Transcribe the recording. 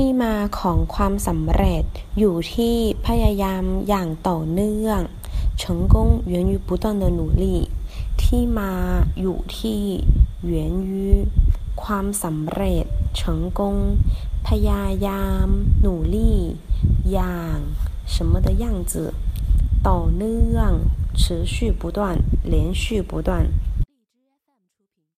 ที่มาของความสำเร็จอยู่ที่พยายามอย่างต่อเนื่อง成功源于不断的努力ที่มาอยู่ที่源于ความสำเร็จ成功พยายาม努力อย่าง什么的样子ต่อเนื่อง持续不断连续不断